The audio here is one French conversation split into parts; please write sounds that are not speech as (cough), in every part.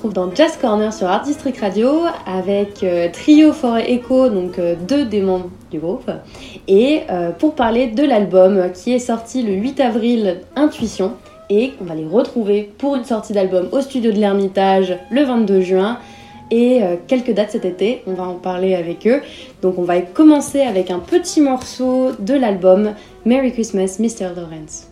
Retrouve dans Jazz Corner sur Art District Radio avec euh, Trio for Echo, donc euh, deux des membres du groupe, et euh, pour parler de l'album qui est sorti le 8 avril, Intuition, et on va les retrouver pour une sortie d'album au studio de l'Ermitage le 22 juin et quelques dates cet été, on va en parler avec eux. Donc on va commencer avec un petit morceau de l'album Merry Christmas Mr. Lawrence.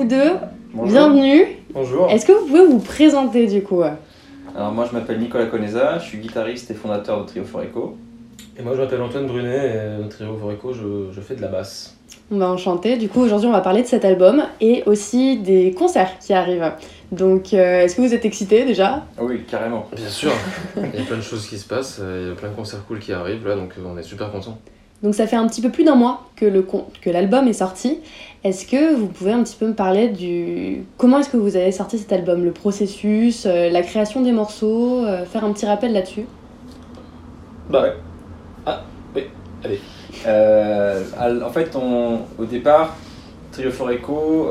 Vous deux, bienvenue. Bonjour. Est-ce que vous pouvez vous présenter du coup Alors moi je m'appelle Nicolas Conesa, je suis guitariste et fondateur de Trio Foreco. Et moi je m'appelle Antoine Brunet et au Trio Foreco je, je fais de la basse. On va enchanter. Du coup aujourd'hui on va parler de cet album et aussi des concerts qui arrivent. Donc euh, est-ce que vous êtes excité déjà Ah Oui, carrément. Bien sûr, (laughs) il y a plein de choses qui se passent, euh, il y a plein de concerts cool qui arrivent là donc euh, on est super contents. Donc ça fait un petit peu plus d'un mois que l'album est sorti. Est-ce que vous pouvez un petit peu me parler du comment est-ce que vous avez sorti cet album, le processus, euh, la création des morceaux, euh, faire un petit rappel là-dessus? Bah Ouais. Ah, oui, allez. Euh, en fait, au départ, Trio Foreco,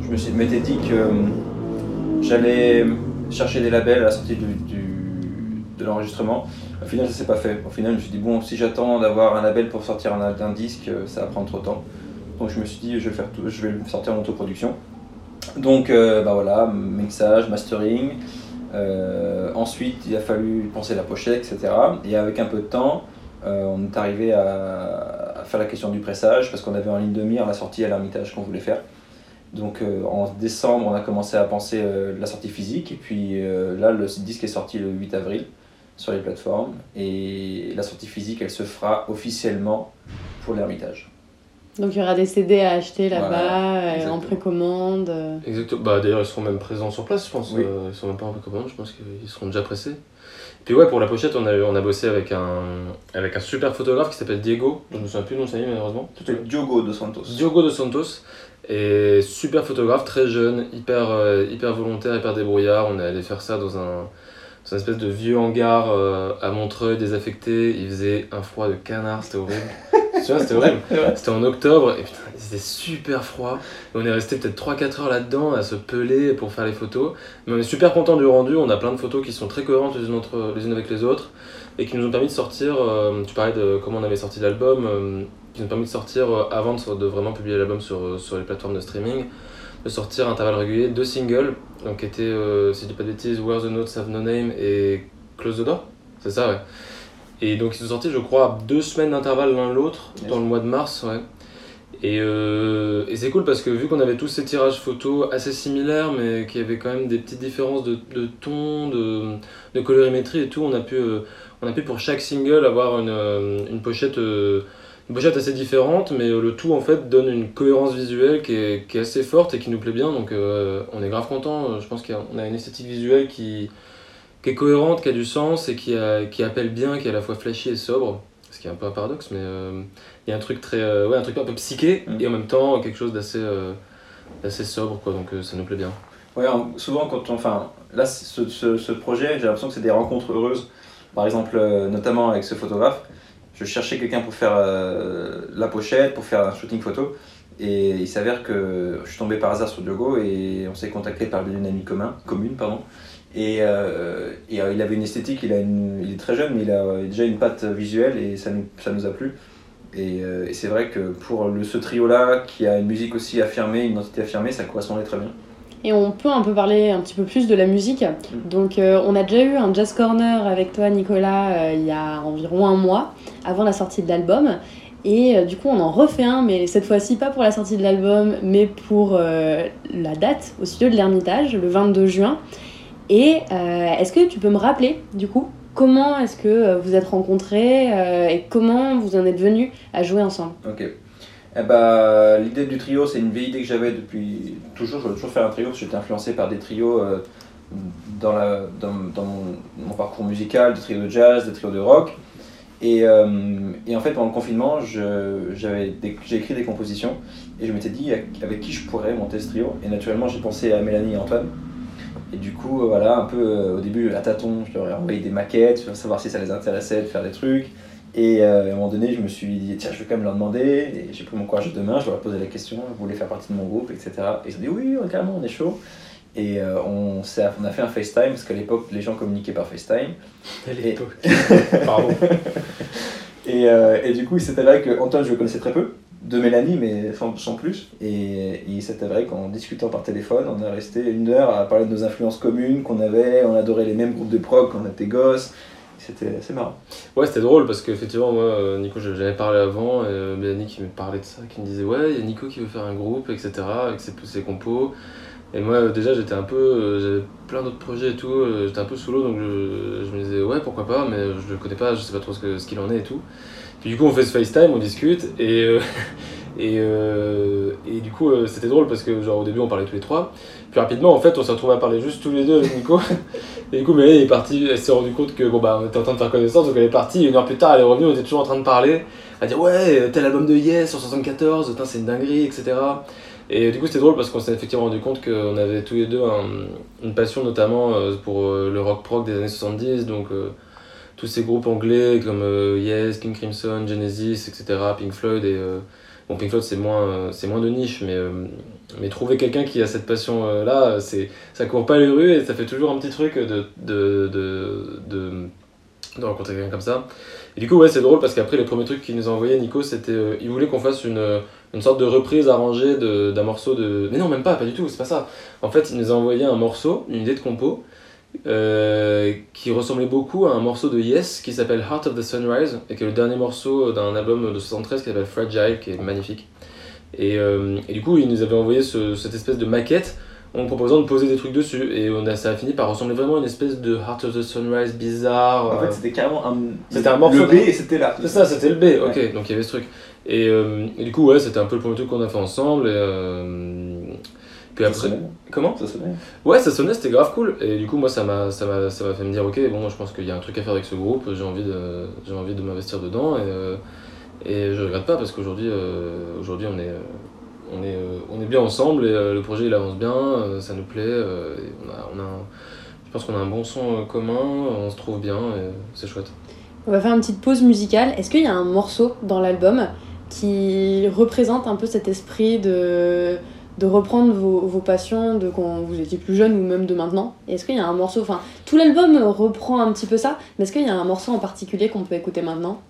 je me suis- m'étais dit que j'allais chercher des labels à la sortie de l'enregistrement. Au final, ça s'est pas fait. Au final, je me suis dit, bon, si j'attends d'avoir un label pour sortir un, disque, euh, ça va prendre trop de temps. Donc je me suis dit, je vais, faire tout, je vais sortir en autoproduction. Donc, euh, bah voilà, mixage, mastering. Euh, ensuite, il a fallu penser la pochette, etc. Et avec un peu de temps, on est arrivé à, faire la question du pressage parce qu'on avait en ligne de mire la sortie à l'Ermitage qu'on voulait faire. Donc en décembre, on a commencé à penser euh, la sortie physique et puis là, le disque est sorti le 8 avril sur les plateformes et la sortie physique, elle se fera officiellement pour l'Ermitage. Donc il y aura des CD à acheter là-bas, euh, en précommande. euh. Exactement, bah d'ailleurs ils seront même présents sur place je pense, Oui. Euh, ils sont même pas en précommande, je pense qu'ils seront déjà pressés. Puis ouais pour la pochette on a, on a bossé avec un, avec un super photographe qui s'appelle Diego, je me souviens plus de nom de malheureusement. C'était Diogo dos Santos. Diogo de Santos et super photographe, très jeune, hyper, hyper volontaire, hyper débrouillard. On est allé faire ça dans un, dans une espèce de vieux hangar euh, à Montreuil, désaffecté. Il faisait un froid de canard, c'était horrible. (laughs) tu vois, c'était horrible. C'était en octobre et putain, c'était super froid. Et on est resté peut-être 3-4 heures là-dedans à se peler pour faire les photos. Mais on est super content du rendu. On a plein de photos qui sont très cohérentes les unes, entre, les unes avec les autres et qui nous ont permis de sortir. euh, tu parlais de comment on avait sorti l'album. euh, qui nous ont permis de sortir avant de, de vraiment publier l'album sur, sur les plateformes de streaming, de sortir à intervalles réguliers deux singles, donc qui étaient, euh, si je dis pas de bêtises, Where the Notes Have No Name et Close the Door, c'est ça ouais. Et donc ils sont sortis je crois à deux semaines d'intervalle l'un l'autre, Yes. dans le mois de mars, ouais. Et, euh, et c'est cool parce que vu qu'on avait tous ces tirages photos assez similaires, mais qu'il y avait quand même des petites différences de, de ton, de, de colorimétrie et tout, on a pu, euh, on a pu pour chaque single avoir une, euh, une pochette, une pochette assez différente, mais euh, le tout en fait donne une cohérence visuelle qui est, qui est assez forte et qui nous plaît bien, donc euh, on est grave content. Je pense qu'on a une esthétique visuelle qui, qui est cohérente, qui a du sens et qui, a- qui appelle bien, qui est à la fois flashy et sobre, ce qui est un peu un paradoxe, mais euh, il y a un truc très, euh, ouais, un truc un peu psyché Mm. et en même temps quelque chose d'assez, euh, sobre, quoi. Donc euh, ça nous plaît bien. Ouais, en- souvent quand on. Enfin, là, ce, ce, ce projet, j'ai l'impression que c'est des rencontres heureuses. Par exemple, euh, notamment avec ce photographe, je cherchais quelqu'un pour faire euh, la pochette, pour faire un shooting photo. Et il s'avère que je suis tombé par hasard sur Diogo et on s'est contacté par une amie commun, commune. Pardon. Et, euh, et, euh, il avait une esthétique, il, a il est très jeune, mais il a déjà une patte visuelle et ça nous, ça nous a plu. Et, et c'est vrai que pour le, ce trio-là, qui a une musique aussi affirmée, une identité affirmée, ça correspondait très bien. Et on peut un peu parler un petit peu plus de la musique. Donc euh, on a déjà eu un Jazz Corner avec toi Nicolas euh, il y a environ un mois, avant la sortie de l'album. Et euh, du coup on en refait un, mais cette fois-ci pas pour la sortie de l'album, mais pour la date au studio de l'Ermitage, le 22 juin. Et est-ce que tu peux me rappeler du coup comment est-ce que vous êtes rencontrés et comment vous en êtes venus à jouer ensemble? Ok. Eh ben, L'idée du trio, c'est une vieille idée que j'avais depuis toujours. Je voulais toujours faire un trio parce que j'étais influencé par des trios euh, dans, la, dans, dans mon, parcours musical, des trios de jazz, des trios de rock. Et, euh, et en fait, pendant le confinement, j'ai écrit des compositions et je m'étais dit avec, qui je pourrais monter ce trio. Et naturellement, j'ai pensé à Mélanie et Antoine. Et du coup, euh, voilà, un peu au début, à tâtons, je leur ai envoyé des maquettes savoir si ça les intéressait de faire des trucs. Et euh, à un moment donné, je me suis dit, tiens, je vais quand même leur demander. Et j'ai pris mon courage de main, je leur ai posé la question, vous voulez faire partie de mon groupe, etc. Et ils ont dit, oui, oui, carrément, on est chaud. Et euh, on, s'est- on a fait un FaceTime, parce qu'à l'époque, les gens communiquaient par FaceTime. À l'époque. (laughs) Pardon. Et, euh, et du coup, il s'est avéré que Antoine, je le connaissais très peu, de Mélanie, mais sans, sans plus. Et, il s'est avéré qu'en discutant par téléphone, on est resté une heure à parler de nos influences communes qu'on avait, on adorait les mêmes groupes de prog quand on était gosses, c'était assez marrant. Ouais, c'était drôle parce qu'effectivement, moi, euh, Nico, j'avais parlé avant, et euh, Mélanie qui me parlait de ça, qui me disait Ouais, il y a Nico qui veut faire un groupe, etc., avec ses, ses compos. Et moi, euh, déjà, j'étais un peu. J'avais plein d'autres projets et tout, j'étais un peu sous l'eau, donc je, je me disais Ouais, pourquoi pas, mais je le connais pas, je sais pas trop ce qu'il en est et tout. Puis du coup, on fait ce FaceTime, on discute, et. (laughs) Et, et du coup, c'était drôle parce que, genre, au début, on parlait tous les trois. Puis rapidement, en fait, on s'est retrouvés à parler juste tous les deux avec Nico. (laughs) Et du coup, elle est partie, elle s'est rendue compte que, bon, bah, on était en train de faire connaissance, donc elle est partie. Une heure plus tard, elle est revenue, on était toujours en train de parler, à dire, ouais, tel album de Yes sur 74, putain, c'est une dinguerie, etc. Et du coup, c'était drôle parce qu'on s'est effectivement rendu compte qu'on avait tous les deux un- une passion, notamment euh, pour euh, le rock prog des années 70, donc euh, tous ces groupes anglais comme Yes, King Crimson, Genesis, etc., Pink Floyd et. Euh, Bon, Pink Floyd, c'est moins, euh, c'est moins de niche, mais, euh, mais trouver quelqu'un qui a cette passion-là, c'est ça court pas les rues et ça fait toujours un petit truc de, de, de, de, de rencontrer quelqu'un comme ça. Et du coup, ouais, c'est drôle parce qu'après, les premiers trucs qu'il nous a envoyé, Nico, c'était. euh, il voulait qu'on fasse une, une sorte de reprise arrangée d'un morceau de. Mais non, même pas, pas du tout, c'est pas ça. En fait, il nous a envoyé un morceau, une idée de compo, euh, qui ressemblait beaucoup à un morceau de Yes qui s'appelle Heart of the Sunrise et qui est le dernier morceau d'un album de 73 qui s'appelle Fragile, qui est magnifique. Et, euh, et du coup, il nous avait envoyé ce- cette espèce de maquette en proposant de poser des trucs dessus. Et on a, ça a fini par ressembler vraiment à une espèce de Heart of the Sunrise bizarre. En euh, fait, c'était carrément un. C'était un morceau Le B et c'était là. c'est ça, c'était le B, ok, donc il y avait ce truc. Et, euh, et du coup, ouais, c'était un peu le premier truc qu'on a fait ensemble. Et, euh, puis après. Comment Ça sonnait. Ouais, ça sonnait, c'était grave cool. Et du coup, moi, ça m'a, ça m'a, ça m'a fait me dire, ok, bon, je pense qu'il y a un truc à faire avec ce groupe, j'ai envie de, j'ai envie de m'investir dedans. Et, euh, et je regrette pas parce qu'aujourd'hui, euh, aujourd'hui, on est, on est, euh, on est bien ensemble et euh, le projet il avance bien, euh, ça nous plaît. euh, et on a, on a un- je pense qu'on a un bon son euh, commun, on se trouve bien et c'est chouette. On va faire une petite pause musicale. Est-ce qu'il y a un morceau dans l'album qui représente un peu cet esprit de, de reprendre vos, vos passions de quand vous étiez plus jeune ou même de maintenant Est-ce qu'il y a un morceau, enfin tout l'album reprend un petit peu ça, mais est-ce qu'il y a un morceau en particulier qu'on peut écouter maintenant?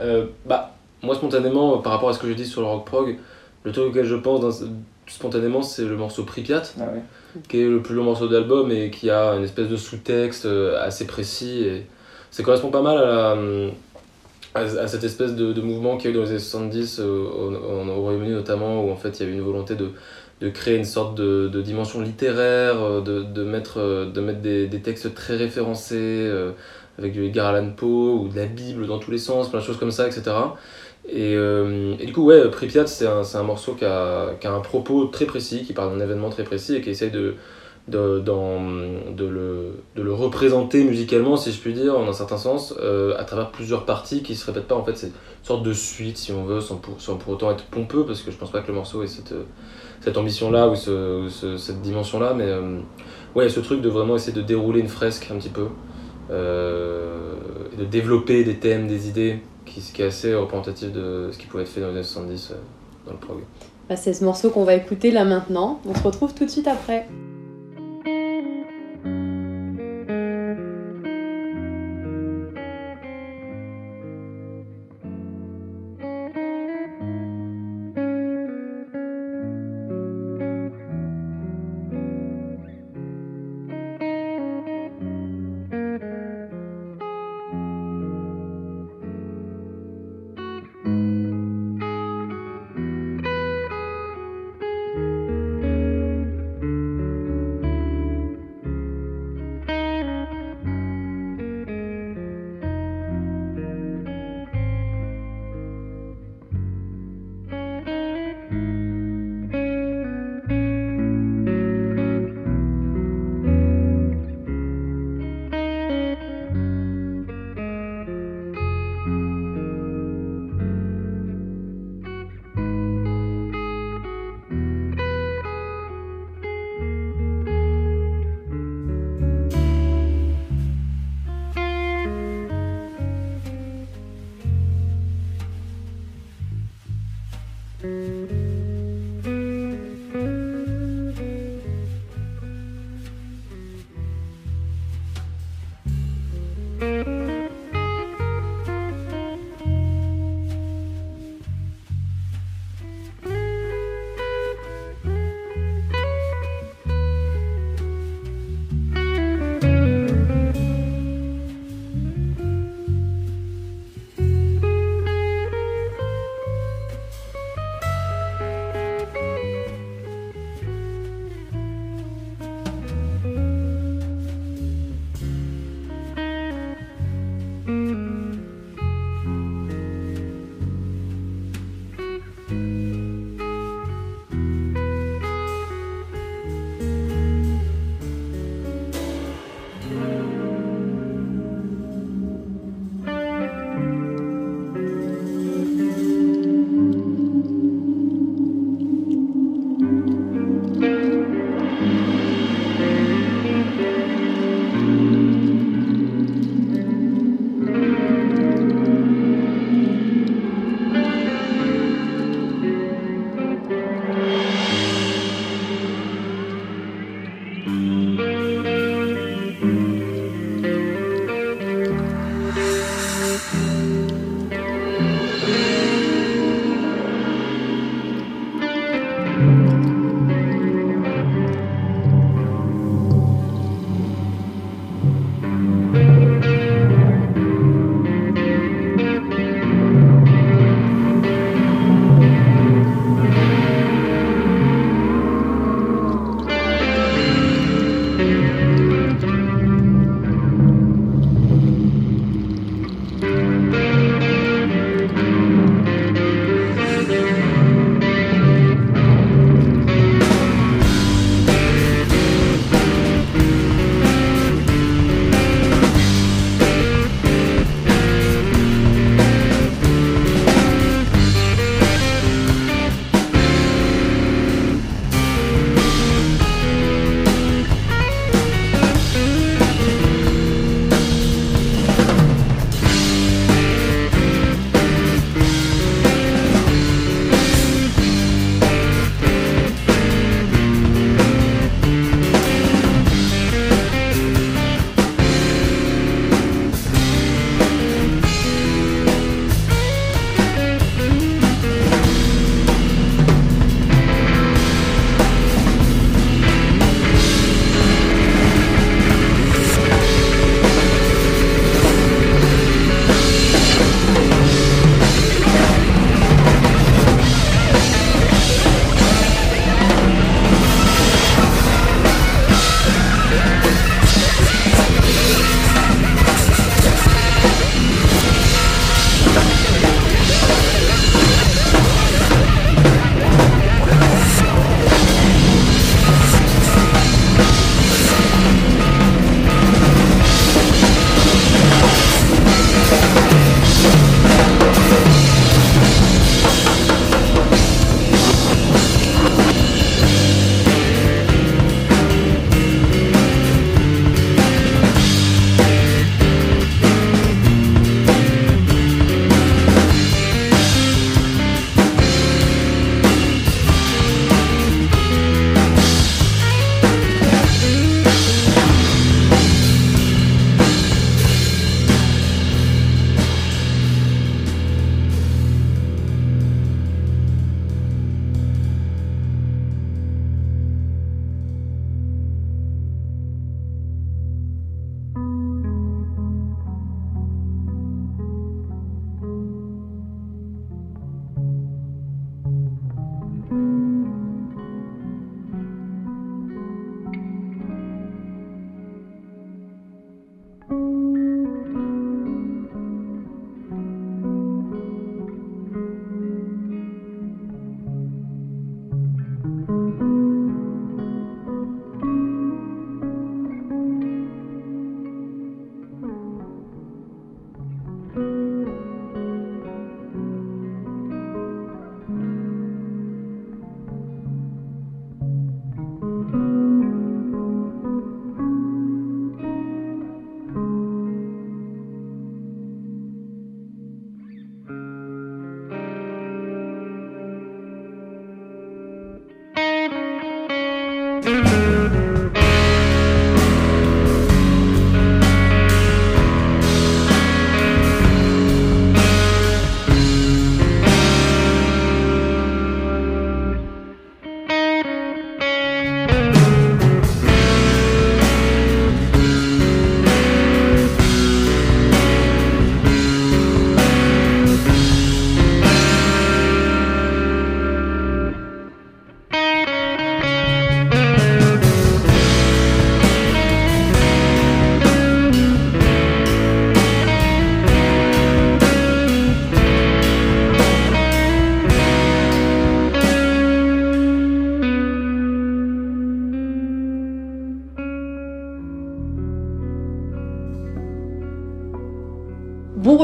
Euh, bah, moi spontanément, par rapport à ce que j'ai dit sur le rock prog, le truc auquel je pense dans- spontanément, c'est le morceau Pripyat, Ah ouais. qui est le plus long morceau de l'album et qui a une espèce de sous-texte euh, assez précis. Et ça correspond pas mal à, la- à, à cette espèce de, de mouvement qu'il y a eu dans les années 70 euh, au, au- au Royaume-Uni notamment, où en fait il y avait une volonté de, de créer une sorte de, de dimension littéraire, euh, de, de mettre, euh, de mettre des, des textes très référencés, euh, avec du Edgar Allan Poe ou de la Bible dans tous les sens, plein de choses comme ça, etc. Et, euh, et du coup, ouais, Pripyat, c'est un, un morceau qui a, qui a un propos très précis, qui parle d'un événement très précis et qui essaye de, de, d'en- de, le, de le représenter musicalement, si je puis dire, en un certain sens, euh, à travers plusieurs parties qui se répètent pas. En fait, c'est une sorte de suite, si on veut, sans pour, sans pour autant être pompeux, parce que je pense pas que le morceau ait cette, cette ambition-là ou ce- cette dimension-là, mais euh, ouais, ce truc de vraiment essayer de dérouler une fresque un petit peu, euh, et de développer des thèmes, des idées, qui, qui est assez représentatif de ce qui pouvait être fait dans les années 70 euh, dans le prog. Bah, C'est ce morceau qu'on va écouter là maintenant. On se retrouve tout de suite après.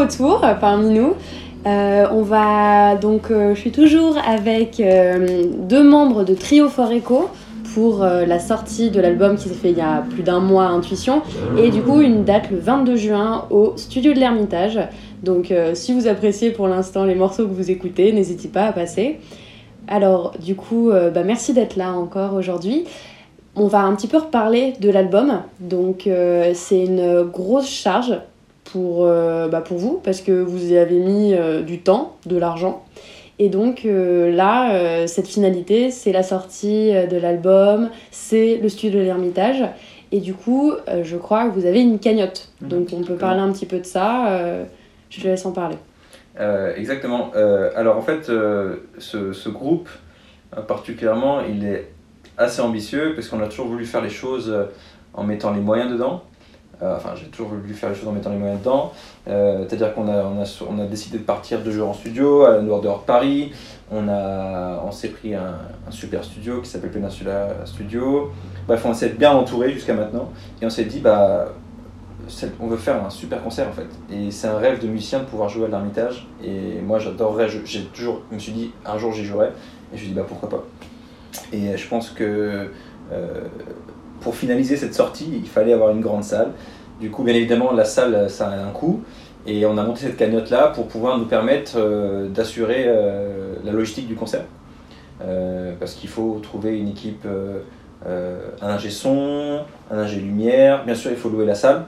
Retour parmi nous. Euh, on va donc, euh, je suis toujours avec euh, deux membres de Trio for Echo pour euh, la sortie de l'album qui s'est fait il y a plus d'un mois, Intuition, et du coup une date le 22 juin au studio de l'Ermitage. Donc euh, si vous appréciez pour l'instant les morceaux que vous écoutez, n'hésitez pas à passer. Alors du coup, euh, bah, merci d'être là encore aujourd'hui. On va un petit peu reparler de l'album. Donc euh, c'est une grosse charge pour, euh, bah, pour vous parce que vous y avez mis euh, du temps, de l'argent. Et donc euh, là, cette finalité, c'est la sortie de l'album, c'est le studio de l'Ermitage. Et du coup, je crois que vous avez une cagnotte. Mhm, Donc on peut parler un petit peu de ça. je te laisse en parler. Exactement. Alors en fait, ce, ce groupe particulièrement, il est assez ambitieux parce qu'on a toujours voulu faire les choses en mettant les moyens dedans. Euh, enfin, j'ai toujours voulu faire les choses en mettant les moyens dedans. Euh, C'est-à-dire qu'on a, on a, on a décidé de partir deux jours en studio à la dehors de Paris. On, on s'est pris un, super studio qui s'appelle Peninsula Studio. Bref, on s'est bien entouré jusqu'à maintenant. Et on s'est dit, bah, on veut faire un super concert en fait. Et c'est un rêve de musicien de pouvoir jouer à l'Ermitage. Et moi j'adorerais, j'ai toujours, je me suis dit un jour j'y jouerai. Et je me suis dit bah pourquoi pas. Et je pense que euh, pour finaliser cette sortie, il fallait avoir une grande salle. Du coup, bien évidemment, la salle ça a un coût. Et on a monté cette cagnotte là pour pouvoir nous permettre euh, d'assurer euh, la logistique du concert. Euh, parce qu'il faut trouver une équipe, un ingé son, un ingé lumière. Bien sûr, il faut louer la salle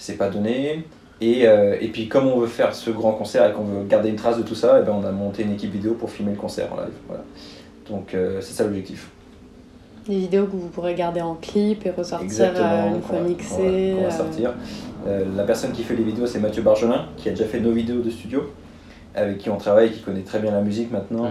c'est pas donné. Et, puis comme on veut faire ce grand concert et qu'on veut garder une trace de tout ça, et ben on a monté une équipe vidéo pour filmer le concert en live. Voilà. Donc c'est ça l'objectif. Des vidéos que vous pourrez garder en clip et ressortir Exactement. euh, une qu'on fois va- mixées. qu'on va- qu'on va euh, sortir. Euh, la personne qui fait les vidéos, c'est Mathieu Bargelin, qui a déjà fait nos vidéos de studio, avec qui on travaille, qui connaît très bien la musique maintenant.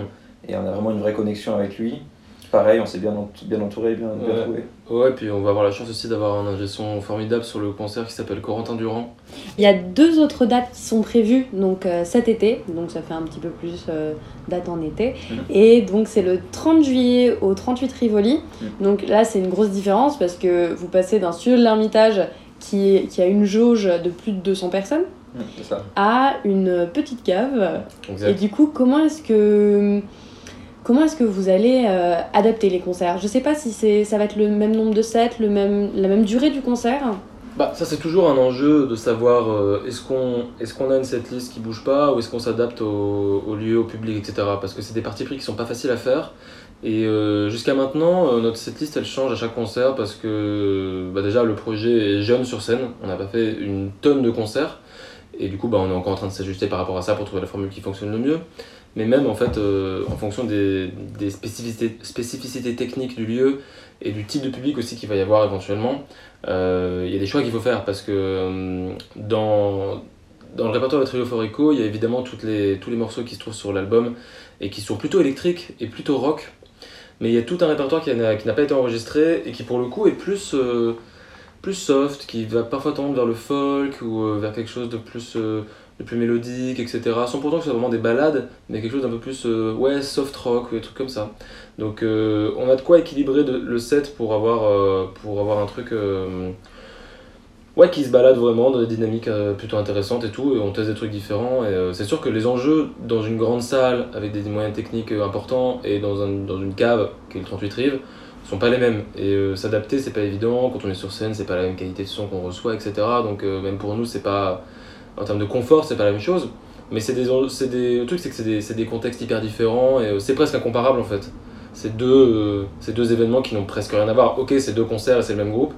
Et on a vraiment une vraie connexion avec lui. Pareil, on s'est bien, ent- bien entouré, bien, bien Ouais. trouvé. Ouais, puis on va avoir la chance aussi d'avoir un ingé son formidable sur le concert qui s'appelle Corentin Durand. Il y a deux autres dates qui sont prévues donc euh, cet été, donc ça fait un petit peu plus euh, date en été. Mhm. Et donc c'est le 30 juillet au 38 Rivoli. Mhm. Donc là c'est une grosse différence parce que vous passez d'un studio de l'Ermitage qui, qui a une jauge de plus de 200 personnes Mm, ça. à une petite cave. Et du coup comment est-ce que comment est-ce que vous allez euh, adapter les concerts? Je sais pas si ça va être le même nombre de sets, le même la même durée du concert? Bah, ça c'est toujours un enjeu de savoir euh, est-ce qu'on est a une setlist qui bouge pas ou est-ce qu'on s'adapte au, lieu, au public, etc. Parce que c'est des parties pris qui sont pas faciles à faire. Et euh, jusqu'à maintenant, notre setlist elle change à chaque concert parce que bah, déjà le projet est jeune sur scène. On n'a pas fait une tonne de concerts. Et du coup, bah, on est encore en train de s'ajuster par rapport à ça pour trouver la formule qui fonctionne le mieux. Mais même en fait, euh, en fonction des, des spécificités, spécificités techniques du lieu et du type de public aussi qu'il va y avoir éventuellement, euh, il y a des choix qu'il faut faire parce que euh, dans, dans le répertoire de Trio for Echo, il y a évidemment toutes les, tous les morceaux qui se trouvent sur l'album et qui sont plutôt électriques et plutôt rock. Mais il y a tout un répertoire qui n'a pas été enregistré et qui pour le coup est plus, plus soft, qui va parfois tendre vers le folk ou vers quelque chose de plus, de plus mélodique, etc. Sans pourtant que ce soit vraiment des ballades, mais quelque chose d'un peu plus euh, soft rock ou des trucs comme ça. Donc euh, on a de quoi équilibrer le set pour avoir, euh, pour avoir un truc euh, ouais, qui se balade vraiment dans des dynamiques plutôt intéressantes et tout, et on teste des trucs différents. Et c'est sûr que les enjeux dans une grande salle avec des moyens techniques importants et dans, un- dans une cave qui est le 38 Rives sont pas les mêmes. Et s'adapter, c'est pas évident. Quand on est sur scène, c'est pas la même qualité de son qu'on reçoit, etc. Donc même pour nous, c'est pas. En termes de confort, c'est pas la même chose. Mais c'est des, des le truc, c'est que c'est des, c'est des contextes hyper différents et euh, c'est presque incomparable en fait. c'est deux, euh, deux événements qui n'ont presque rien à voir. Ok, c'est deux concerts et c'est le même groupe,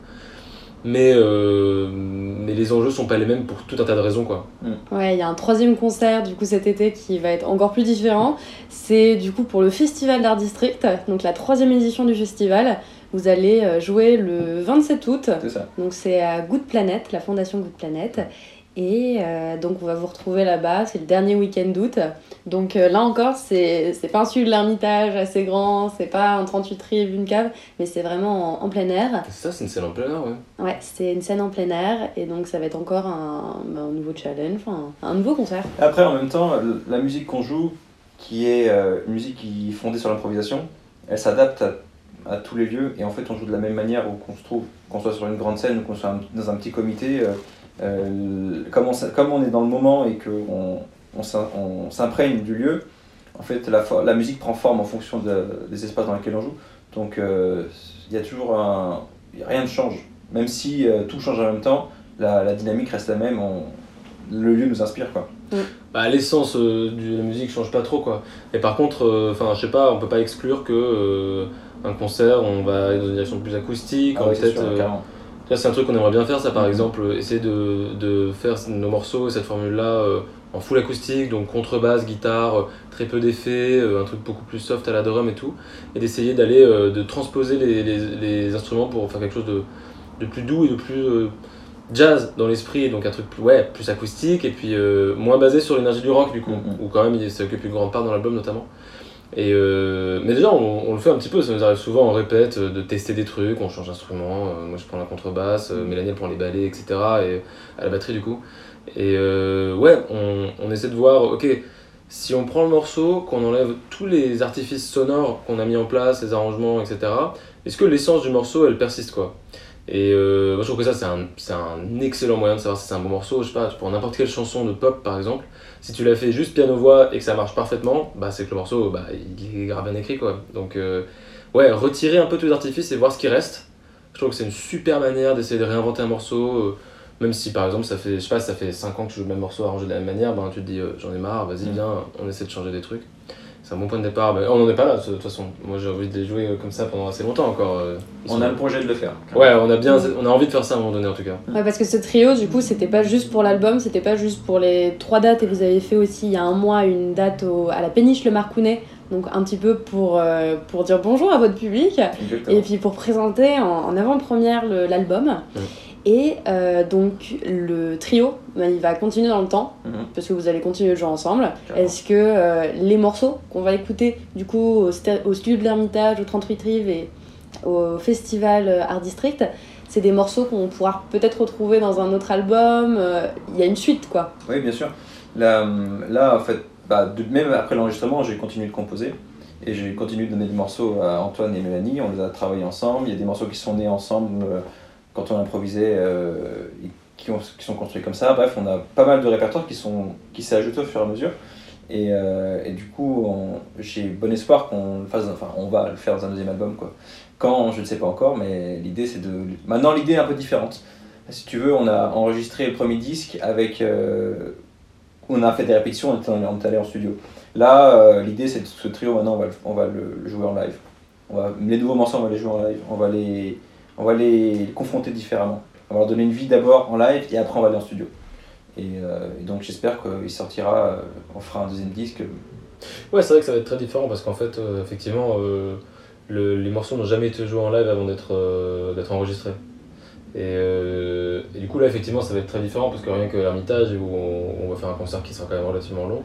mais, euh, mais les enjeux sont pas les mêmes pour tout un tas de raisons. Quoi. Ouais, il y a un troisième concert du coup cet été qui va être encore plus différent. C'est du coup pour le Festival d'Art District, donc la troisième édition du festival. Vous allez euh, jouer le 27 août. C'est ça. Donc c'est à Good Planet, la fondation Good Planet. Et euh, donc on va vous retrouver là-bas, c'est le dernier week-end d'août. Donc euh, là encore, c'est c'est pas un studio de l'Ermitage assez grand, c'est pas un 38 rives, une cave, mais c'est vraiment en, en plein air. C'est ça, c'est une scène en plein air, ouais. Ouais, c'est une scène en plein air et donc ça va être encore un, bah, un nouveau challenge, enfin un nouveau concert. Après, en même temps, la musique qu'on joue, qui est euh, une musique qui est fondée sur l'improvisation, elle s'adapte à, à tous les lieux et en fait, on joue de la même manière où qu'on se trouve, qu'on soit sur une grande scène ou qu'on soit un- dans un petit comité. Euh, euh, comme, on, s- comme on est dans le moment et qu'on on, s'im- on s'imprègne du lieu, en fait, la, musique prend forme en fonction de- des espaces dans lesquels on joue. Donc, euh, il y a toujours un. Rien ne change. Même si euh, tout change en même temps, la, la dynamique reste la même. on- le lieu nous inspire, quoi. Bah, l'essence euh, de la musique change pas trop quoi. Et par contre, euh, enfin je sais pas, on peut pas exclure que euh, un concert, on va aller dans une direction plus acoustique, Ah ouais, peut-être. Euh, c'est un truc qu'on aimerait bien faire, ça par exemple, euh, essayer de, de faire nos morceaux et cette formule là en full acoustique, donc contrebasse, guitare, euh, très peu d'effets, euh, un truc beaucoup plus soft à la drum et tout, et d'essayer d'aller euh, de transposer les, les, les instruments pour faire quelque chose de, de plus doux et de plus euh, jazz dans l'esprit, donc un truc plus, ouais, plus acoustique et puis euh, moins basé sur l'énergie du rock du coup, Mhm. où quand même une grande part dans l'album notamment. Et euh, mais déjà on, on le fait un petit peu, ça nous arrive souvent on répète euh, de tester des trucs, on change d'instrument, euh, moi je prends la contrebasse, euh, Mélanie elle prend les ballets, etc. et à la batterie du coup. Et ouais, on, on essaie de voir, ok, si on prend le morceau, qu'on enlève tous les artifices sonores qu'on a mis en place, les arrangements, etc., est-ce que l'essence du morceau elle persiste quoi? Et euh, moi je trouve que ça c'est un, un excellent moyen de savoir si c'est un bon morceau, je sais pas, prends n'importe quelle chanson de pop par exemple, si tu l'as fait juste piano-voix et que ça marche parfaitement, bah c'est que le morceau, bah, il est grave bien écrit quoi. Donc euh, ouais, retirer un peu tous les artifices et voir ce qui reste, je trouve que c'est une super manière d'essayer de réinventer un morceau. euh, même si par exemple ça fait, je sais pas, ça fait 5 ans que je joue le même morceau arrangé de la même manière, ben tu te dis j'en ai marre, vas-y Mm. viens, on essaie de changer des trucs. C'est un bon point de départ, mais on n'en est pas là de toute façon. Moi j'ai envie de les jouer euh, comme ça pendant assez longtemps encore. euh. Ils On a le projet de le faire. Ouais, on a bien, on a envie de faire ça à un moment donné en tout cas. Ouais, parce que ce trio, du coup, c'était pas juste pour l'album, c'était pas juste pour les trois dates, et vous avez fait aussi il y a un mois une date au- à la péniche Le Marcounet, donc un petit peu pour, euh, pour dire bonjour à votre public, Exactement. et puis pour présenter en, en avant-première l'album. Et euh, donc le trio, ben, il va continuer dans le temps, Mhm. parce que vous allez continuer de jouer ensemble. Est-ce que euh, les morceaux qu'on va écouter du coup au, studio de l'Ermitage, au 38 Rives et au festival euh, Art District, c'est des morceaux qu'on pourra peut-être retrouver dans un autre album Il y a une suite quoi. Oui, bien sûr. Là, là en fait, bah, de- même après l'enregistrement, j'ai continué de composer. Et j'ai continué de donner des morceaux à Antoine et Mélanie. On les a travaillés ensemble. Il y a des morceaux qui sont nés ensemble quand on improvisait, euh, qui, qui sont construits comme ça. Bref, on a pas mal de répertoires qui sont qui s'est ajouté au fur et à mesure. Et, euh, du coup, j'ai bon espoir qu'on fasse. Enfin, on va le faire dans un deuxième album, quoi. Quand, je ne sais pas encore, mais l'idée c'est de. Maintenant, l'idée est un peu différente. Si tu veux, on a enregistré le premier disque avec. euh, on a fait des répétitions, on était, on est allé en studio. Là, euh, l'idée c'est de ce trio, maintenant on va, le, on va le, le jouer en live. On va, les nouveaux morceaux, on va les jouer en live. On va les, on va les confronter différemment. On va leur donner une vie d'abord en live et après on va aller en studio. Et, euh, et donc j'espère qu'il sortira, euh, on fera un deuxième disque. Ouais, c'est vrai que ça va être très différent parce qu'en fait, euh, effectivement, euh, le- les morceaux n'ont jamais été joués en live avant d'être euh, d'être enregistrés. Et, euh, et du coup, là, effectivement, ça va être très différent parce que rien que l'Ermitage, où on, on va faire un concert qui sera quand même relativement long,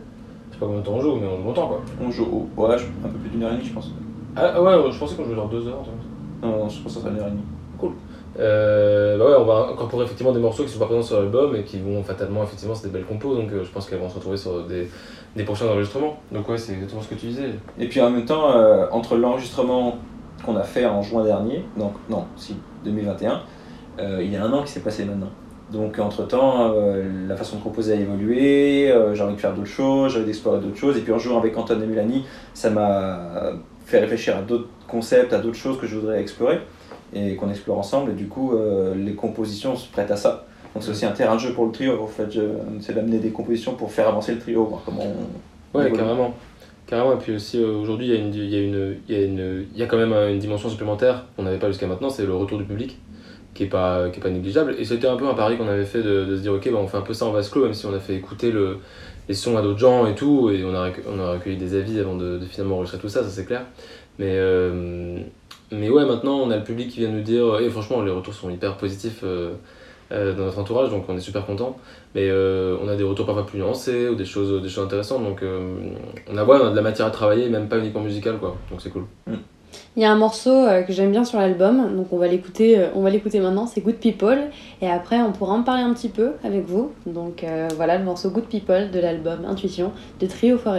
je sais pas combien de temps on joue, mais on joue longtemps quoi. On joue au, ouais, je- un peu plus d'une heure et demie, je pense. Ah ouais, je pensais qu'on jouait genre deux heures. Non, non, je pense que ça sera une heure et demie. Euh, bah ouais, on va incorporer effectivement des morceaux qui sont pas présents sur l'album et qui vont fatalement, effectivement, c'est des belles compos, donc euh, je pense qu'elles vont se retrouver sur des, des prochains enregistrements. Donc ouais, c'est exactement ce que tu disais. Et puis en même temps, euh, entre l'enregistrement qu'on a fait en juin dernier, donc non, si 2021, euh, il y a un an qui s'est passé maintenant. Donc entre temps, la façon de composer a évolué, euh, j'ai envie de faire d'autres choses, j'ai envie d'explorer d'autres choses. Et puis en jouant avec Antoine et Mélanie, ça m'a fait réfléchir à d'autres concepts, à d'autres choses que je voudrais explorer et qu'on explore ensemble. Et du coup, euh, les compositions se prêtent à ça. Donc c'est aussi un terrain de jeu pour le trio. En fait, c'est d'amener des compositions pour faire avancer le trio, voir comment on, Ouais, évolue. carrément. Carrément, et puis aussi euh, aujourd'hui, il y, a une- il y, a une- il y, a une- il y a quand même une dimension supplémentaire qu'on n'avait pas jusqu'à maintenant, c'est le retour du public, qui est pas, qui est pas négligeable. Et c'était un peu un pari qu'on avait fait de, de se dire, ok, bah, on fait un peu ça en vase clos, même si on a fait écouter le, les sons à d'autres gens et tout, et on a, on a recueilli des avis avant de, de finalement enregistrer tout ça, ça c'est clair. Mais, euh, mais ouais, maintenant on a le public qui vient nous dire, et franchement, les retours sont hyper positifs. euh, euh, dans notre entourage, donc on est super content. Mais euh, on a des retours parfois plus nuancés ou des choses, des choses intéressantes. Donc on, a, ouais, on a de la matière à travailler, même pas uniquement musicale, quoi. Donc c'est cool. Il y a un morceau que j'aime bien sur l'album, donc on va l'écouter, on va l'écouter maintenant, c'est Good People, et après on pourra en parler un petit peu avec vous. Donc voilà le morceau Good People de l'album Intuition de Trio For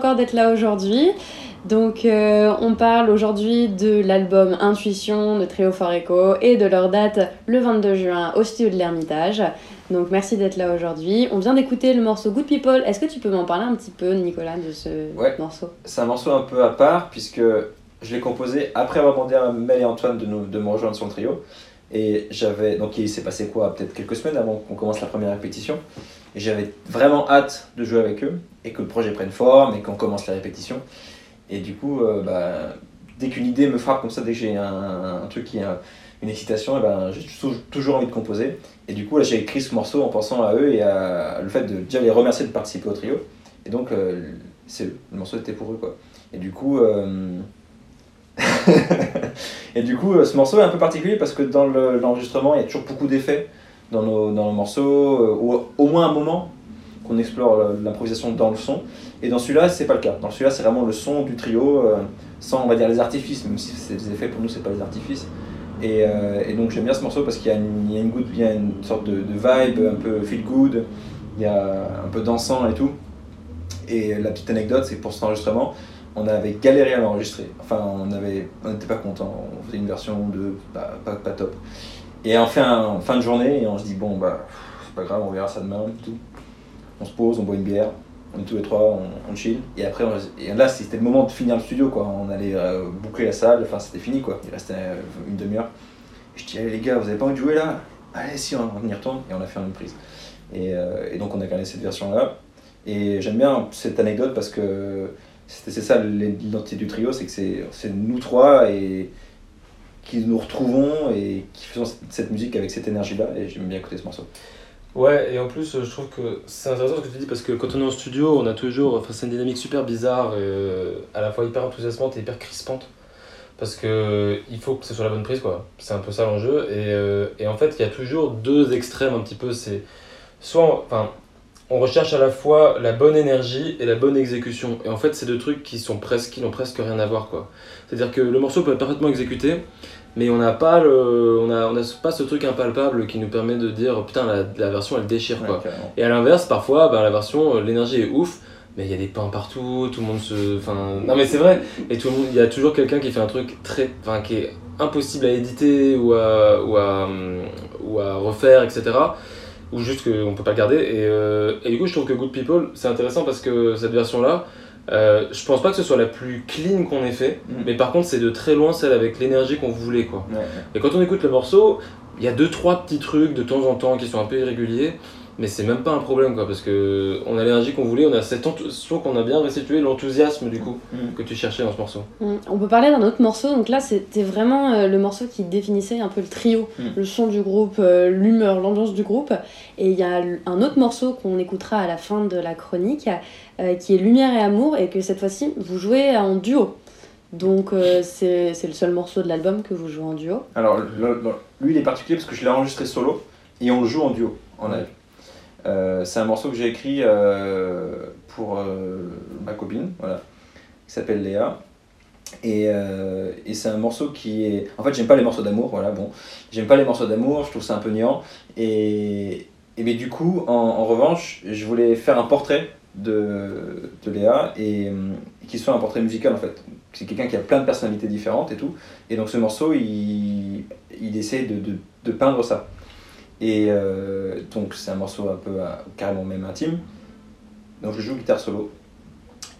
encore d'être là aujourd'hui. Donc, euh, on parle aujourd'hui de l'album Intuition de Trio Foreco et de leur date le 22 juin au studio de l'Ermitage. Donc, merci d'être là aujourd'hui. On vient d'écouter le morceau Good People. Est-ce que tu peux m'en parler un petit peu, Nicolas, de ce Ouais. morceau? C'est un morceau un peu à part puisque je l'ai composé après avoir demandé à Mel et Antoine de, nous, de me rejoindre sur le trio. Et j'avais. Donc il s'est passé quoi Peut-être quelques semaines avant qu'on commence la première répétition? J'avais vraiment hâte de jouer avec eux et que le projet prenne forme et qu'on commence la répétition. Et du coup, euh, bah, dès qu'une idée me frappe comme ça, dès que j'ai un, truc qui a une excitation, et ben, j'ai tou- toujours envie de composer. Et du coup, j'ai écrit ce morceau en pensant à eux et à le fait de déjà les remercier de participer au trio. Et donc, euh. Le morceau était pour eux. Et du coup, euh, (laughs) et du coup, ce morceau est un peu particulier parce que dans le- l'enregistrement, il y a toujours beaucoup d'effets dans nos, dans nos morceaux, euh, au moins un moment qu'on explore euh, l'improvisation dans le son. Et dans celui-là, c'est pas le cas. Dans celui-là, c'est vraiment le son du trio, euh, sans, on va dire, les artifices, même si c'est des effets, pour nous, c'est pas les artifices. Et, et donc, j'aime bien ce morceau parce qu'il y a une, il y y a une sorte de, vibe un peu feel good, il y a un peu dansant et tout. Et la petite anecdote, c'est pour cet enregistrement, on avait galéré à l'enregistrer. Enfin, on avait, on n'était pas content. On faisait une version de pas, pas top. Et en fin, en fin de journée, et on se dit bon bah c'est pas grave, on verra ça demain. Tout. On se pose, on boit une bière, on est tous les trois, on, on chill. Et après, on- et là c'était le moment de finir le studio quoi. On allait euh, boucler la salle. Enfin, c'était fini quoi. Il restait euh, une demi-heure. Je dis allez les gars, vous avez pas envie de jouer là? Allez si, on, y retourne. Et on a fait une prise. Et, euh, et donc on a gardé cette version là. Et j'aime bien cette anecdote parce que c'est ça l'identité du trio, c'est que c'est nous trois et qui nous retrouvons et qui faisons cette- musique avec cette énergie-là. Et j'aime bien écouter ce morceau. Ouais, et en plus, je trouve que c'est intéressant ce que tu dis parce que quand on est en studio, on a toujours. Enfin, c'est une dynamique super bizarre, euh, à la fois hyper enthousiasmante et hyper crispante. Parce que il faut que ce soit la bonne prise, quoi. C'est un peu ça l'enjeu. Et, euh, et en fait, il y a toujours deux extrêmes un petit peu. C'est soit. Enfin, on recherche à la fois la bonne énergie et la bonne exécution. Et en fait, c'est deux trucs qui sont presque, qui n'ont presque rien à voir, quoi. C'est-à-dire que le morceau peut être parfaitement exécuté, mais on n'a pas le, on a, on a pas ce truc impalpable qui nous permet de dire putain la, la version elle déchire quoi. Ouais. Et à l'inverse, parfois, ben, la version, euh, l'énergie est ouf, mais il y a des pains partout, tout le monde se. Enfin, non, mais c'est vrai, et tout le monde, il y a toujours quelqu'un qui fait un truc très. Enfin, qui est impossible à éditer ou à, ou à, hum, ou à refaire, etc. Ou juste qu'on peut pas le garder. Et, euh, et du coup, je trouve que Good People, c'est intéressant parce que cette version-là, euh, je pense pas que ce soit la plus clean qu'on ait fait, Mhm. mais par contre, c'est de très loin celle avec l'énergie qu'on voulait, quoi. Ouais, ouais. Et quand on écoute le morceau, il y a deux trois petits trucs de temps en temps qui sont un peu irréguliers, mais c'est même pas un problème quoi, parce que on a l'énergie qu'on voulait, on a cette enthou- je trouve qu'on a bien restitué l'enthousiasme du coup Mm. que tu cherchais dans ce morceau. Mm. On peut parler d'un autre morceau, donc là c'était vraiment euh, le morceau qui définissait un peu le trio, Mm. le son du groupe, euh, l'humeur, l'ambiance du groupe. Et il y a un autre morceau qu'on écoutera à la fin de la chronique, euh, qui est Lumière et Amour, et que cette fois-ci vous jouez en duo. Donc euh, c'est c'est le seul morceau de l'album que vous jouez en duo. Alors, le- le- lui, il est particulier parce que je l'ai enregistré solo et on le joue en duo, en live. Euh, c'est un morceau que j'ai écrit euh, pour euh, ma copine, voilà, qui s'appelle Léa. Et, et c'est un morceau qui est. En fait, j'aime pas les morceaux d'amour, voilà, bon. J'aime pas les morceaux d'amour, je trouve ça un peu niant. Et, mais du coup, en, revanche, je voulais faire un portrait de, de Léa et hum, qui soit un portrait musical en fait. C'est quelqu'un qui a plein de personnalités différentes et tout. Et donc ce morceau, il, il essaie de, de peindre ça. Et euh, donc c'est un morceau un peu euh, carrément même intime. Donc je joue guitare solo.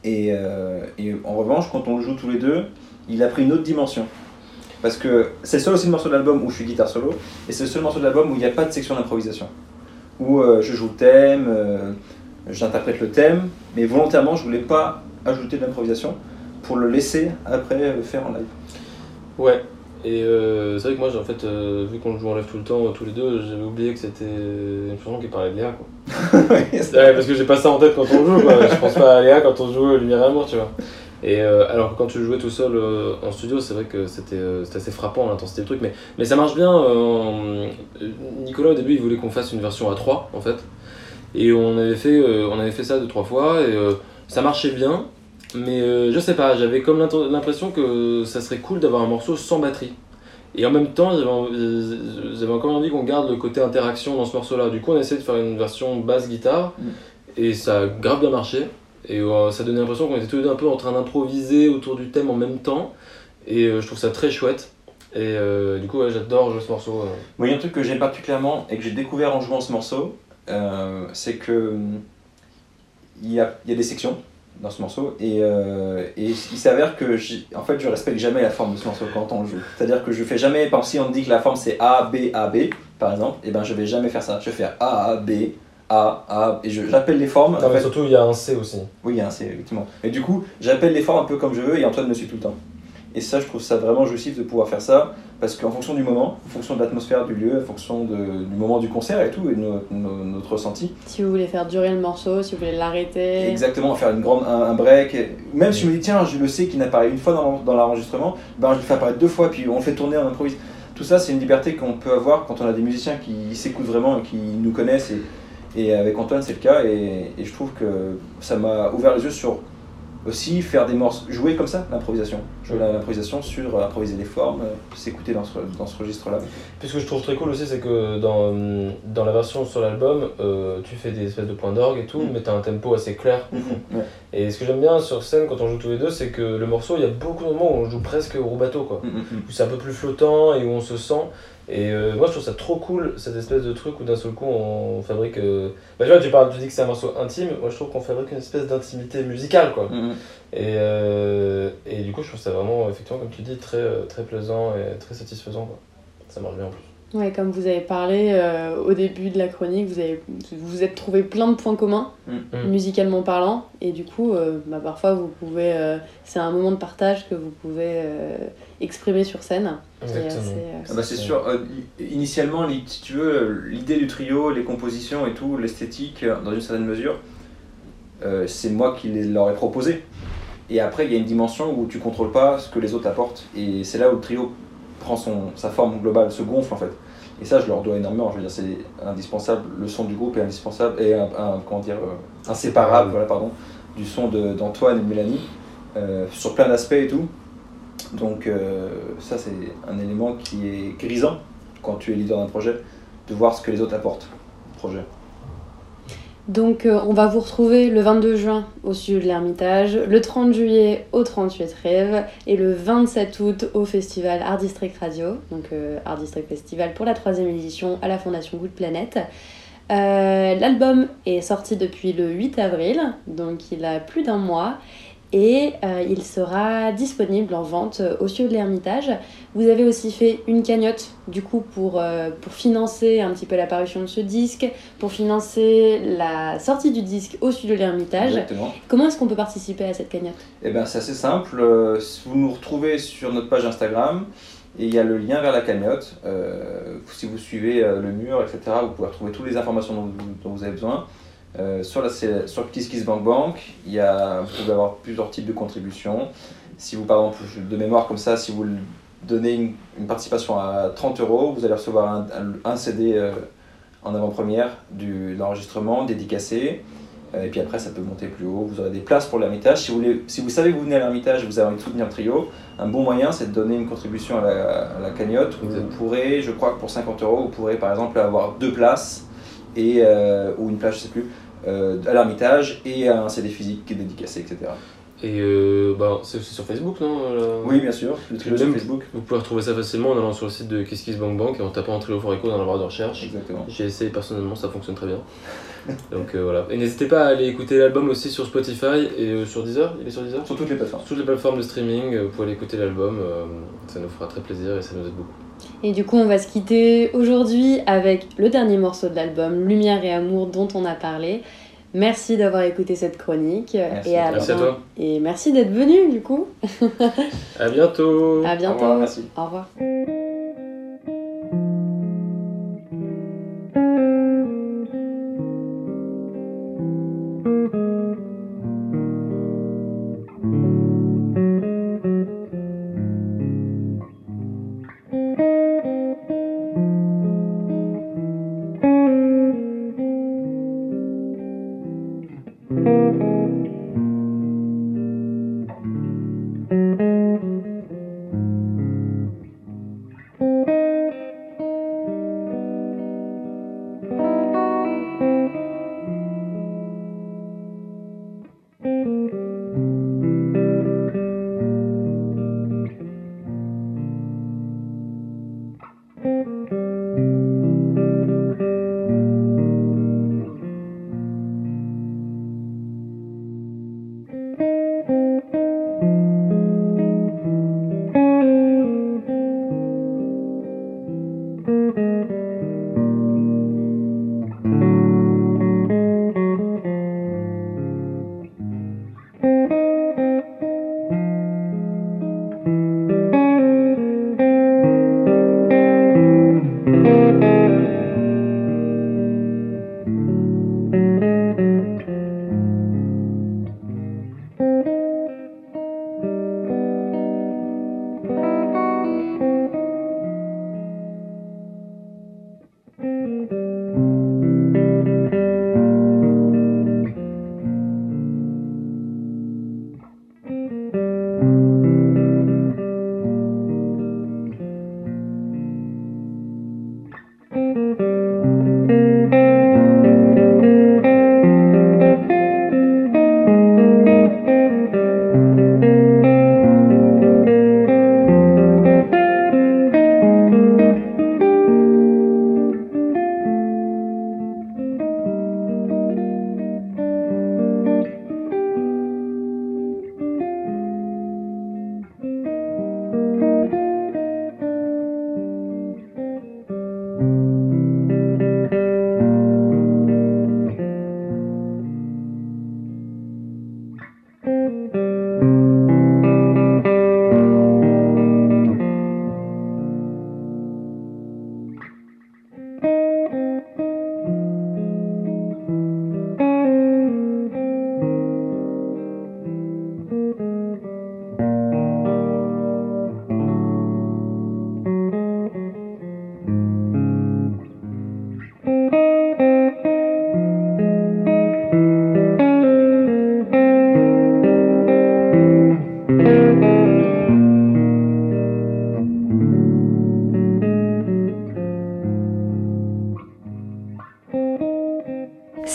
Et, euh, et en revanche, quand on le joue tous les deux, il a pris une autre dimension. Parce que c'est le seul aussi le morceau de l'album où je suis guitare solo, et c'est le seul morceau de l'album où il n'y a pas de section d'improvisation. Où je joue le thème, j'interprète le thème, mais volontairement je voulais pas ajouter de l'improvisation pour le laisser après faire en live. Ouais. Et euh, c'est vrai que moi, j'ai- en fait, euh, vu qu'on le joue en live tout le temps, tous les deux, j'avais oublié que c'était une chanson qui parlait de Léa, quoi. (laughs) Ouais, parce que j'ai pas ça en tête quand on joue, quoi. Je pense pas à Léa quand on joue Lumière et Amour, tu vois. Et euh, alors que quand tu jouais tout seul euh, en studio, c'est vrai que c'était euh, assez frappant l'intensité du truc, mais, mais ça marche bien. euh, en- Nicolas, au début, il voulait qu'on fasse une version à 3, en fait. Et on avait fait, euh, on avait fait ça deux, trois fois, et euh, ça marchait bien. Mais euh, je sais pas, j'avais comme l'impression que ça serait cool d'avoir un morceau sans batterie. Et en même temps, j'avais envie- j'avais encore envie qu'on garde le côté interaction dans ce morceau-là. Du coup, on a essayé de faire une version basse-guitare, Mm. et ça a grave bien marché. Et euh, ça donnait l'impression qu'on était tous les deux un peu en train d'improviser autour du thème en même temps. Et euh, je trouve ça très chouette. Et euh, du coup, ouais, j'adore jouer ce morceau. euh. Moi, il y a un truc que j'aime particulièrement et que j'ai découvert en jouant ce morceau, euh, c'est que hum, il y a, il y a des sections dans ce morceau et, euh, et il s'avère que en fait je respecte jamais la forme de ce morceau quand on le joue. C'est-à-dire que je fais jamais, par exemple si on me dit que la forme c'est A, B, A, B par exemple, et ben je vais jamais faire ça. Je vais faire A, A, B, A, A, et je- j'appelle les formes. Non, en mais fait- surtout, il y a un C aussi. oui, hein, c'est effectivement. Et du coup, j'appelle les formes un peu comme je veux et Antoine me suit tout le temps. Et ça, je trouve ça vraiment jouissif de pouvoir faire ça, parce qu'en fonction du moment, en fonction de l'atmosphère du lieu, en fonction de- du moment du concert et tout, et de no- no- notre ressenti, Si vous voulez faire durer le morceau, si vous voulez l'arrêter. exactement, faire une grande, un, un break. Même si je me dis, tiens, je le sais qu'il n'apparaît une fois dans, dans l'enregistrement, ben, je le fais apparaître deux fois, puis on le fait tourner, on improvise. Tout ça, c'est une liberté qu'on peut avoir quand on a des musiciens qui s'écoutent vraiment et qui nous connaissent. Et, et avec Antoine, c'est le cas. Et, et je trouve que ça m'a ouvert les yeux sur aussi faire des morceaux, jouer comme ça, l'improvisation. Jouer l'improvisation sur euh, improviser les formes, euh, s'écouter dans ce, dans ce registre-là. Puis ce que je trouve très cool aussi, c'est que dans, dans la version sur l'album, euh, tu fais des espèces de points d'orgue et tout, Mm. mais t'as un tempo assez clair. Ouais. Et ce que j'aime bien sur scène quand on joue tous les deux, c'est que le morceau, il y a beaucoup de moments où on joue presque au bateau, quoi. Mm, mm, mm. Où c'est un peu plus flottant et où on se sent. Et euh, moi, je trouve ça trop cool, cette espèce de truc où d'un seul coup, on fabrique. euh, Bah, tu vois, tu, parles, tu dis que c'est un morceau intime, moi je trouve qu'on fabrique une espèce d'intimité musicale, quoi. Mm, mm. Et, euh, et du coup, je trouve ça vraiment, effectivement, comme tu dis, très, euh, très plaisant et très satisfaisant, quoi. Ça marche bien en plus. Ouais, comme vous avez parlé euh, au début de la chronique, vous avez vous vous êtes trouvé plein de points communs, Mm. musicalement parlant, et du coup, euh, bah, parfois vous pouvez, euh, c'est un moment de partage que vous pouvez euh, exprimer sur scène. Euh, Exactement. c'est, euh, Ah bah c'est sûr, euh, initialement, si tu veux, l'idée du trio, les compositions et tout, l'esthétique, dans une certaine mesure, euh, c'est moi qui les, leur ai proposé. Et après, il y a une dimension où tu contrôles pas ce que les autres apportent. Et c'est là où le trio prend son, sa forme globale, se gonfle en fait. Et ça, je leur dois énormément. Je veux dire, c'est indispensable. Le son du groupe est indispensable et un, un- comment dire, euh, inséparable, voilà, pardon, du son de- d'Antoine et de Mélanie euh, sur plein d'aspects et tout. Donc euh, ça, c'est un élément qui est grisant quand tu es leader d'un projet, de voir ce que les autres apportent au projet. Donc euh, on va vous retrouver le 22 juin au studio de l'Ermitage, le 30 juillet au 38 Rêves et le 27 août au festival Art District Radio, donc euh, Art District Festival pour la troisième édition à la Fondation Good Planet. Euh, L'album est sorti depuis le 8 avril, donc il a plus d'un mois et euh, il sera disponible en vente euh, au studio de l'Ermitage. Vous avez aussi fait une cagnotte du coup pour, euh, pour financer un petit peu la parution de ce disque, pour financer la sortie du disque au studio de l'Ermitage. Comment est-ce qu'on peut participer à cette cagnotte? Et ben c'est assez simple. Vous nous retrouvez sur notre page Instagram et il y a le lien vers la cagnotte. Si vous suivez le mur, etc., vous pouvez retrouver toutes les informations dont vous, dont vous avez besoin. Euh, sur, la, sur Kiss Kiss Bank Bank, il y a, vous pouvez avoir plusieurs types de contributions. Si vous, par exemple, de mémoire comme ça, si vous donnez une, une participation à 30 euros, vous allez recevoir un, un- un CD euh, en avant-première de l'enregistrement dédicacé. Euh, Et puis après, ça peut monter plus haut. Vous aurez des places pour l'Ermitage. Si vous, voulez, si vous savez que vous venez à l'Ermitage, vous avez envie de soutenir le trio, un bon moyen, c'est de donner une contribution à la, à la cagnotte. Où vous pourrez, je crois que pour 50 euros, vous pourrez par exemple avoir deux places, et, euh, ou une place, je sais plus, euh, à l'Ermitage et un CD physique qui est dédicacé, etc. Et euh, bah, c'est aussi sur Facebook, non Oui, bien sûr, le trio sur Facebook. Vous pouvez retrouver ça facilement en allant sur le site de Kiss Kiss et en tapant trio for Echo dans la barre de recherche. Exactement. J'ai essayé personnellement, ça fonctionne très bien. (laughs) Donc euh, voilà. Et n'hésitez pas à aller écouter l'album aussi sur Spotify et euh, sur Deezer? Il est sur Deezer? Sur toutes les plateformes. Sur toutes les plateformes de streaming, vous pouvez aller écouter l'album. ça nous fera très plaisir et ça nous aide beaucoup. Et du coup, on va se quitter aujourd'hui avec le dernier morceau de l'album, Lumière et Amour, dont on a parlé. Merci d'avoir écouté cette chronique. Merci. Et à Merci à toi. Et merci d'être venu, du coup. À bientôt À Au bientôt. revoir, merci. Au revoir.